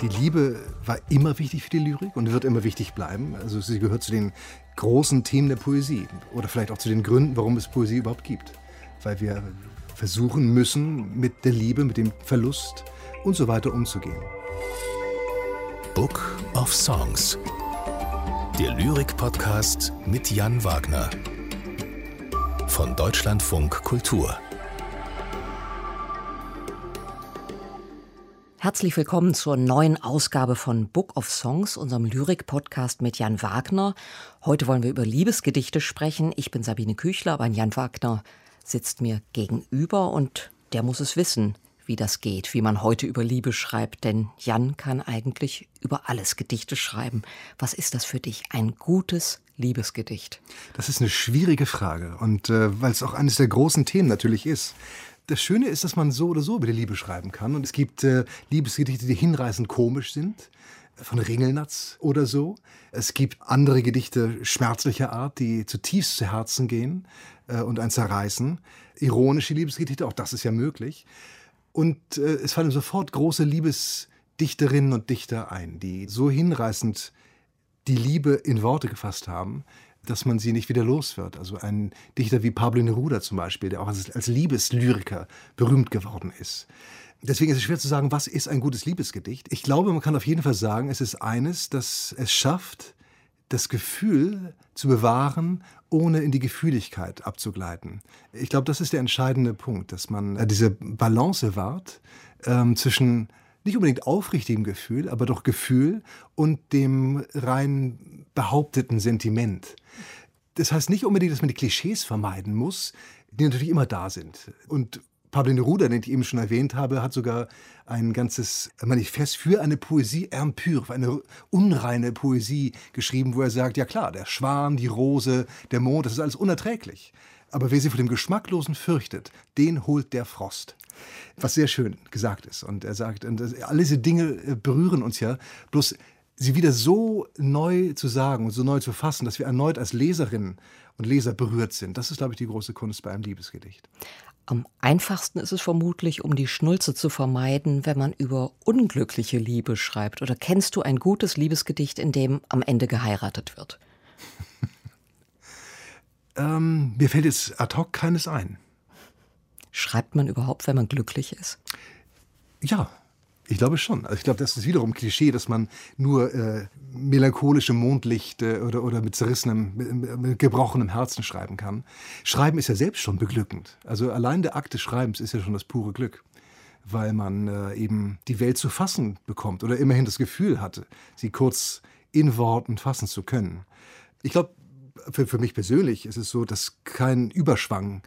Die Liebe war immer wichtig für die Lyrik und wird immer wichtig bleiben. Also sie gehört zu den großen Themen der Poesie oder vielleicht auch zu den Gründen, warum es Poesie überhaupt gibt. Weil wir versuchen müssen, mit der Liebe, mit dem Verlust und so weiter umzugehen. Book of Songs. Der Lyrik-Podcast mit Jan Wagner. Von Deutschlandfunk Kultur. Herzlich willkommen zur neuen Ausgabe von Book of Songs, unserem Lyrik-Podcast mit Jan Wagner. Heute wollen wir über Liebesgedichte sprechen. Ich bin Sabine Küchler, aber Jan Wagner sitzt mir gegenüber und der muss es wissen, wie das geht, wie man heute über Liebe schreibt. Denn Jan kann eigentlich über alles Gedichte schreiben. Was ist das für dich? Ein gutes Liebesgedicht? Das ist eine schwierige Frage und äh, weil es auch eines der großen Themen natürlich ist. Das Schöne ist, dass man so oder so über die Liebe schreiben kann. Und es gibt äh, Liebesgedichte, die hinreißend komisch sind, von Ringelnatz oder so. Es gibt andere Gedichte schmerzlicher Art, die zutiefst zu Herzen gehen äh, und ein zerreißen. Ironische Liebesgedichte, auch das ist ja möglich. Und äh, es fallen sofort große Liebesdichterinnen und Dichter ein, die so hinreißend die Liebe in Worte gefasst haben, dass man sie nicht wieder los wird. Also ein Dichter wie Pablo Neruda zum Beispiel, der auch als, als Liebeslyriker berühmt geworden ist. Deswegen ist es schwer zu sagen, was ist ein gutes Liebesgedicht. Ich glaube, man kann auf jeden Fall sagen, es ist eines, das es schafft, das Gefühl zu bewahren, ohne in die Gefühligkeit abzugleiten. Ich glaube, das ist der entscheidende Punkt, dass man äh, diese Balance wahrt ähm, zwischen nicht unbedingt aufrichtigem Gefühl, aber doch Gefühl und dem rein behaupteten Sentiment. Das heißt nicht unbedingt, dass man die Klischees vermeiden muss, die natürlich immer da sind. Und Pablo Neruda, den ich eben schon erwähnt habe, hat sogar ein ganzes Manifest für eine Poesie impure, für eine unreine Poesie geschrieben, wo er sagt, ja klar, der Schwan, die Rose, der Mond, das ist alles unerträglich. Aber wer sie vor dem Geschmacklosen fürchtet, den holt der Frost. Was sehr schön gesagt ist. Und er sagt, und all diese Dinge äh, berühren uns ja. Bloß sie wieder so neu zu sagen und so neu zu fassen, dass wir erneut als Leserinnen und Leser berührt sind. Das ist, glaube ich, die große Kunst bei einem Liebesgedicht. Am einfachsten ist es vermutlich, um die Schnulze zu vermeiden, wenn man über unglückliche Liebe schreibt. Oder kennst du ein gutes Liebesgedicht, in dem am Ende geheiratet wird? Ähm, mir fällt jetzt ad hoc keines ein. Schreibt man überhaupt, wenn man glücklich ist? Ja, ich glaube schon. Also ich glaube, das ist wiederum Klischee, dass man nur äh, melancholische Mondlicht äh, oder, oder mit zerrissenem, mit, mit, gebrochenem Herzen schreiben kann. Schreiben ist ja selbst schon beglückend. Also allein der Akt des Schreibens ist ja schon das pure Glück, weil man äh, eben die Welt zu fassen bekommt oder immerhin das Gefühl hatte, sie kurz in Worten fassen zu können. Ich glaube, für, für mich persönlich ist es so, dass kein Überschwang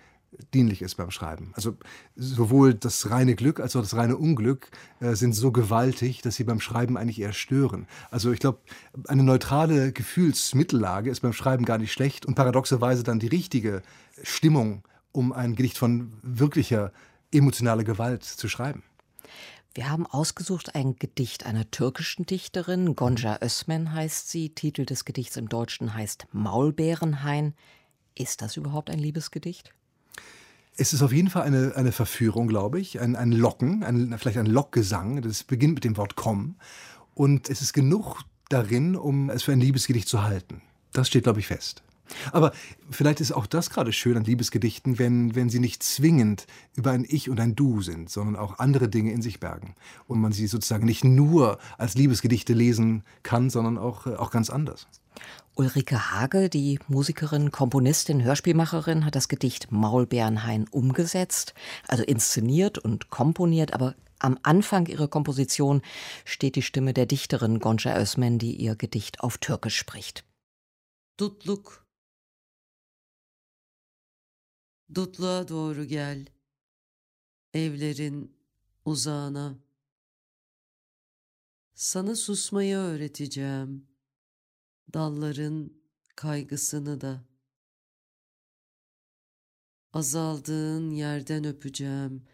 dienlich ist beim Schreiben. Also sowohl das reine Glück als auch das reine Unglück äh, sind so gewaltig, dass sie beim Schreiben eigentlich eher stören. Also ich glaube, eine neutrale Gefühlsmittellage ist beim Schreiben gar nicht schlecht und paradoxerweise dann die richtige Stimmung, um ein Gedicht von wirklicher emotionaler Gewalt zu schreiben. Wir haben ausgesucht ein Gedicht einer türkischen Dichterin, Gonca Özmen heißt sie. Titel des Gedichts im Deutschen heißt Maulbeerenhain. Ist das überhaupt ein Liebesgedicht? Es ist auf jeden Fall eine, eine Verführung, glaube ich, ein, ein Locken, ein, vielleicht ein Lockgesang. Das beginnt mit dem Wort komm. Und es ist genug darin, um es für ein Liebesgedicht zu halten. Das steht, glaube ich, fest. Aber vielleicht ist auch das gerade schön an Liebesgedichten, wenn, wenn sie nicht zwingend über ein Ich und ein Du sind, sondern auch andere Dinge in sich bergen. Und man sie sozusagen nicht nur als Liebesgedichte lesen kann, sondern auch, auch ganz anders. Ulrike Hage, die Musikerin, Komponistin, Hörspielmacherin, hat das Gedicht Maulbärenhain umgesetzt, also inszeniert und komponiert, aber am Anfang ihrer Komposition steht die Stimme der Dichterin Gonca Özmen, die ihr Gedicht auf Türkisch spricht. Dutluk Dutluğa doğru gel evlerin uzağına Sana susmayı öğreteceğim dalların kaygısını da. Azaldığın yerden öpeceğim,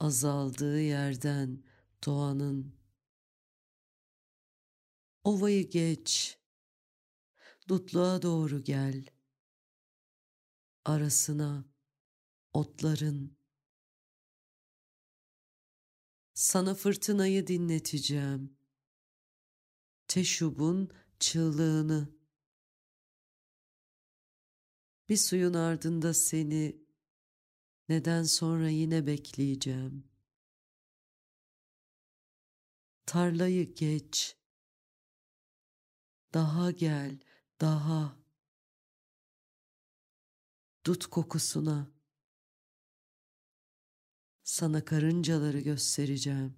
azaldığı yerden doğanın. Ovayı geç, dutluğa doğru gel. Arasına otların. Sana fırtınayı dinleteceğim, teşubun çığlığını. Bir suyun ardında seni neden sonra yine bekleyeceğim. Tarlayı geç. Daha gel, daha. Dut kokusuna. Sana karıncaları göstereceğim.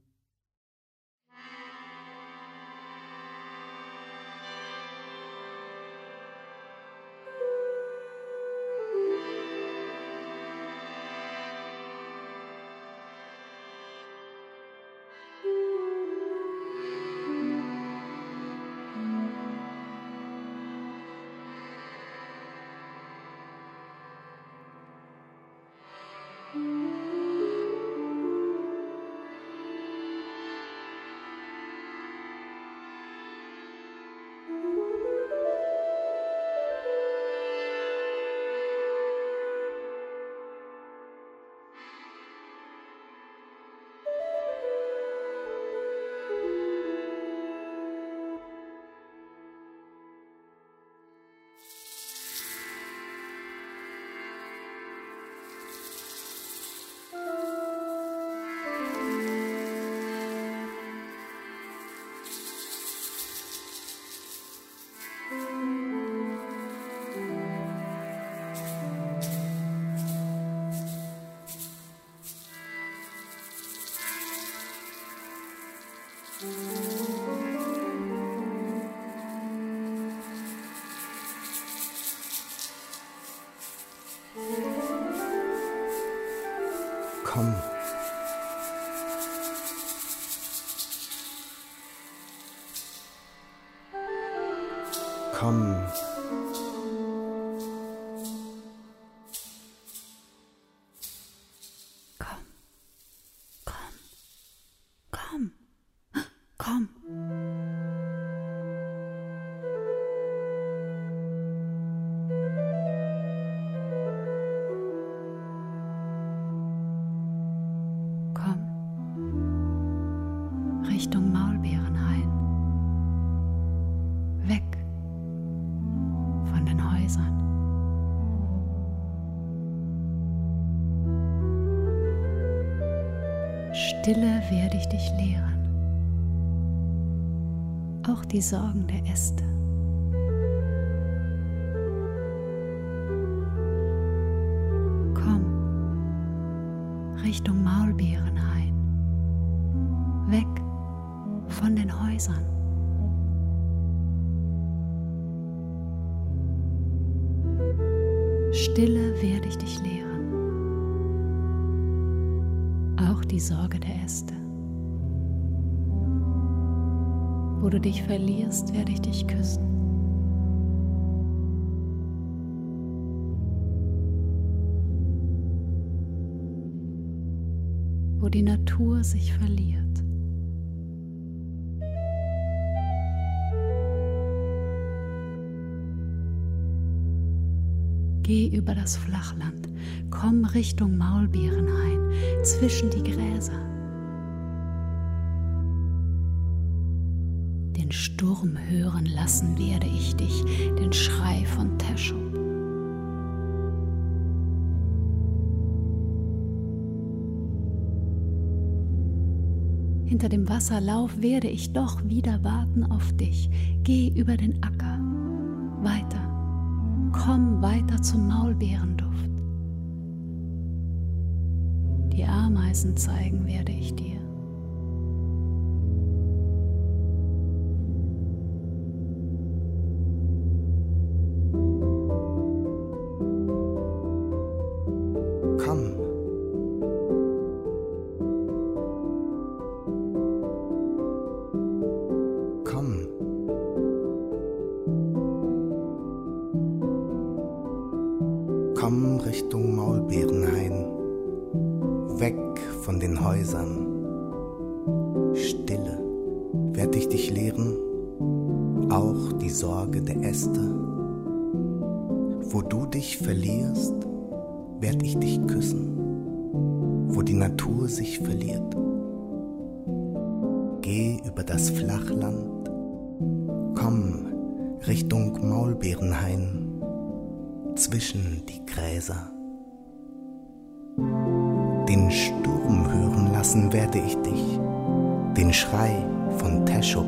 Komm. Komm, komm, komm, komm. Richtung Maulbeerenhain. Stille werde ich dich lehren. Auch die Sorgen der Äste. Komm, Richtung Maulbeerenhain. Weg von den Häusern. Stille werde ich dich lehren. Die Sorge der Äste. Wo du dich verlierst, werde ich dich küssen. Wo die Natur sich verliert. Geh über das Flachland, komm Richtung Maulbeerenhain, zwischen die Gräser. Den Sturm hören lassen werde ich dich, den Schrei von Teschub. Hinter dem Wasserlauf werde ich doch wieder warten auf dich. Geh über den Acker, weiter komm weiter zum Maulbeerenduft. Die Ameisen zeigen werde ich dir. Richtung Maulbeerenhain. Weg von den Häusern. Stille werd ich dich lehren, auch die Sorge der Äste. Wo du dich verlierst, werd ich dich küssen, wo die Natur sich verliert. Geh über das Flachland, Komm Richtung Maulbeerenhain zwischen die Gräser. Den Sturm hören lassen werde ich dich, den Schrei von Teschub.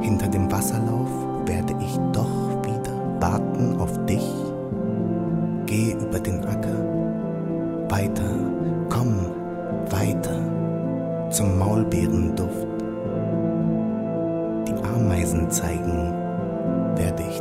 Hinter dem Wasserlauf werde ich doch wieder warten auf dich. Geh über den Acker, weiter, komm, weiter zum Maulbeerenduft. Die Ameisen zeigen werde ich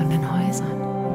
von den Häusern.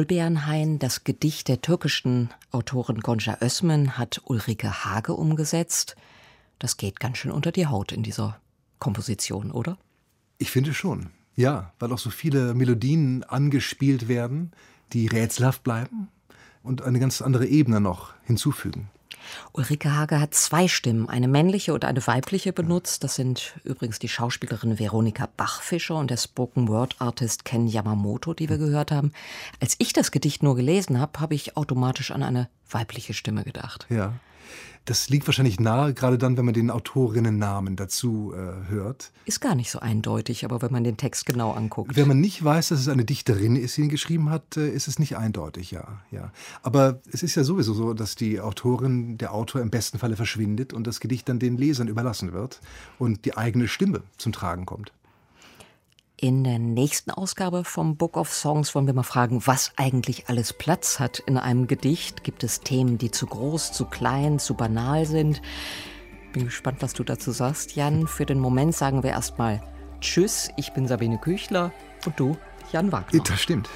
Maulbeerenhain, das Gedicht der türkischen Autorin Gonca Özmen, hat Ulrike Hage umgesetzt. Das geht ganz schön unter die Haut in dieser Komposition, oder? Ich finde schon. Ja, weil auch so viele Melodien angespielt werden, die rätselhaft bleiben und eine ganz andere Ebene noch hinzufügen. Ulrike Hage hat zwei Stimmen, eine männliche und eine weibliche benutzt. Das sind übrigens die Schauspielerin Veronika Bachfischer und der Spoken Word Artist Ken Yamamoto, die wir gehört haben. Als ich das Gedicht nur gelesen habe, habe ich automatisch an eine weibliche Stimme gedacht. Ja. Das liegt wahrscheinlich nahe, gerade dann, wenn man den Autorinnennamen dazu äh, hört. Ist gar nicht so eindeutig, aber wenn man den Text genau anguckt. Wenn man nicht weiß, dass es eine Dichterin ist, die ihn geschrieben hat, äh, ist es nicht eindeutig, ja, ja. Aber es ist ja sowieso so, dass die Autorin, der Autor im besten Falle verschwindet und das Gedicht dann den Lesern überlassen wird und die eigene Stimme zum Tragen kommt. In der nächsten Ausgabe vom Book of Songs wollen wir mal fragen, was eigentlich alles Platz hat in einem Gedicht. Gibt es Themen, die zu groß, zu klein, zu banal sind? Bin gespannt, was du dazu sagst, Jan. Für den Moment sagen wir erstmal Tschüss, ich bin Sabine Küchler und du, Jan Wagner. Das stimmt.